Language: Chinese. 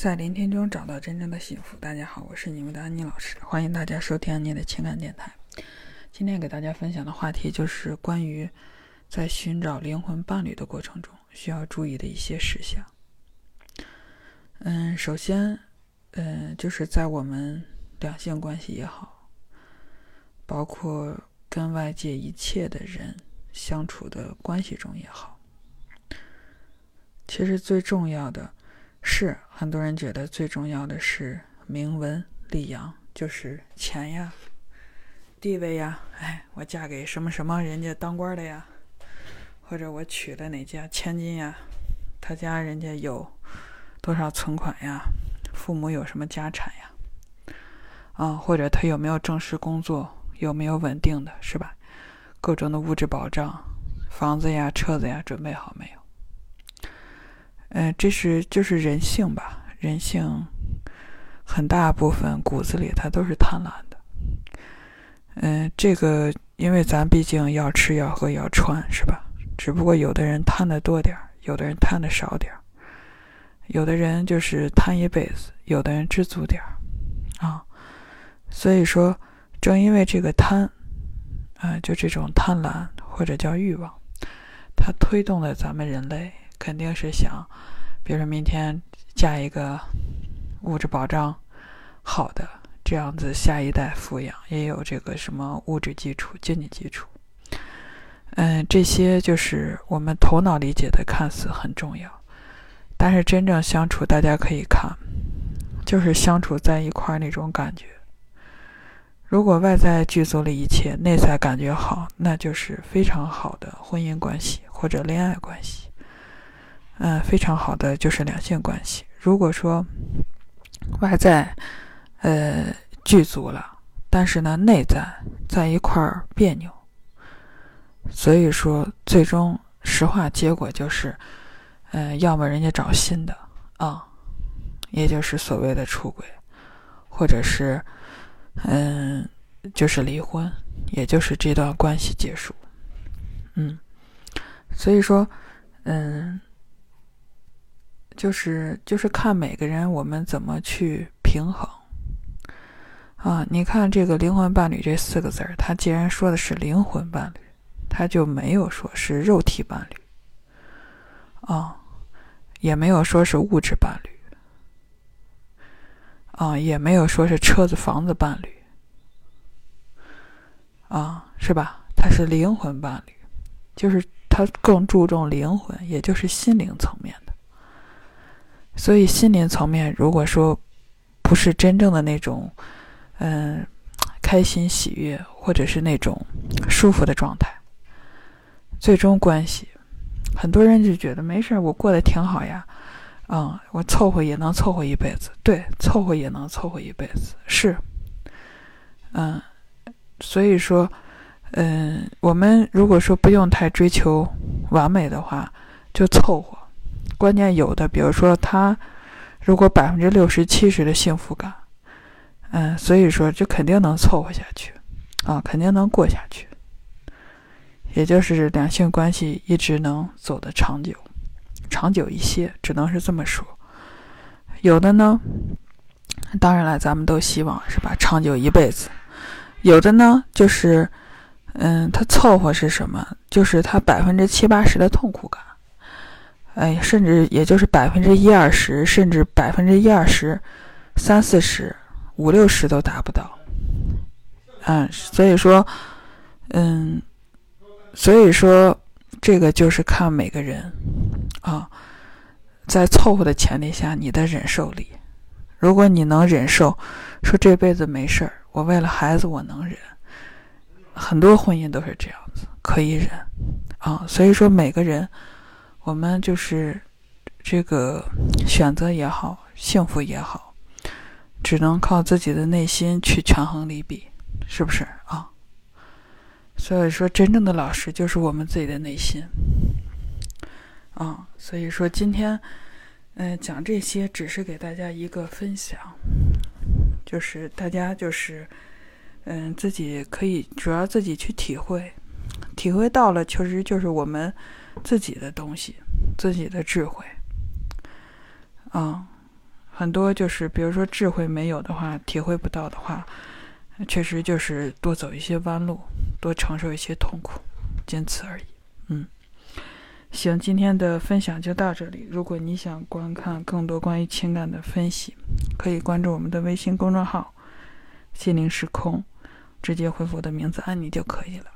在聆听中找到真正的幸福。大家好，我是你们的安妮老师，欢迎大家收听安妮的情感电台。今天给大家分享的话题就是关于在寻找灵魂伴侣的过程中需要注意的一些事项。嗯，首先，嗯，就是在我们两性关系也好，包括跟外界一切的人相处的关系中也好，其实最重要的。是很多人觉得最重要的是名闻利养，就是钱呀、地位呀。哎，我嫁给什么什么人家当官的呀，或者我娶了哪家千金呀，他家人家有多少存款呀，父母有什么家产呀？啊，或者他有没有正式工作，有没有稳定的，是吧？各种的物质保障，房子呀、车子呀，准备好没有？嗯，这是就是人性吧？人性很大部分骨子里它都是贪婪的。嗯，这个因为咱毕竟要吃要喝要穿，是吧？只不过有的人贪的多点儿，有的人贪的少点儿，有的人就是贪一辈子，有的人知足点儿啊。所以说，正因为这个贪，啊，就这种贪婪或者叫欲望，它推动了咱们人类。肯定是想，比如说明天嫁一个物质保障好的，这样子下一代抚养也有这个什么物质基础、经济基础。嗯，这些就是我们头脑理解的，看似很重要，但是真正相处，大家可以看，就是相处在一块那种感觉。如果外在具足了一切，内在感觉好，那就是非常好的婚姻关系或者恋爱关系。嗯，非常好的就是两性关系。如果说外在呃具足了，但是呢内在在一块儿别扭，所以说最终实话结果就是，嗯，要么人家找新的啊，也就是所谓的出轨，或者是嗯就是离婚，也就是这段关系结束。嗯，所以说嗯。就是就是看每个人我们怎么去平衡啊！你看这个“灵魂伴侣”这四个字儿，他既然说的是灵魂伴侣，他就没有说是肉体伴侣啊，也没有说是物质伴侣啊，也没有说是车子房子伴侣啊，是吧？他是灵魂伴侣，就是他更注重灵魂，也就是心灵层面的。所以心灵层面，如果说不是真正的那种，嗯，开心喜悦，或者是那种舒服的状态，最终关系，很多人就觉得没事儿我过得挺好呀，嗯，我凑合也能凑合一辈子，对，凑合也能凑合一辈子，是，嗯，所以说，嗯，我们如果说不用太追求完美的话，就凑合。关键有的，比如说他如果百分之六十七十的幸福感，嗯，所以说就肯定能凑合下去，啊，肯定能过下去，也就是两性关系一直能走得长久，长久一些，只能是这么说。有的呢，当然了，咱们都希望是吧，长久一辈子。有的呢，就是，嗯，他凑合是什么？就是他百分之七八十的痛苦感。哎，甚至也就是百分之一二十，甚至百分之一二十、三四十、五六十都达不到。嗯，所以说，嗯，所以说这个就是看每个人啊，在凑合的前提下，你的忍受力。如果你能忍受，说这辈子没事儿，我为了孩子我能忍。很多婚姻都是这样子，可以忍啊。所以说每个人。我们就是这个选择也好，幸福也好，只能靠自己的内心去权衡利弊，是不是啊？所以说，真正的老师就是我们自己的内心啊。所以说，今天嗯讲这些，只是给大家一个分享，就是大家就是嗯自己可以主要自己去体会，体会到了，确实就是我们。自己的东西，自己的智慧，啊，很多就是比如说智慧没有的话，体会不到的话，确实就是多走一些弯路，多承受一些痛苦，仅此而已。嗯，行，今天的分享就到这里。如果你想观看更多关于情感的分析，可以关注我们的微信公众号“心灵时空”，直接回复我的名字“安妮”就可以了。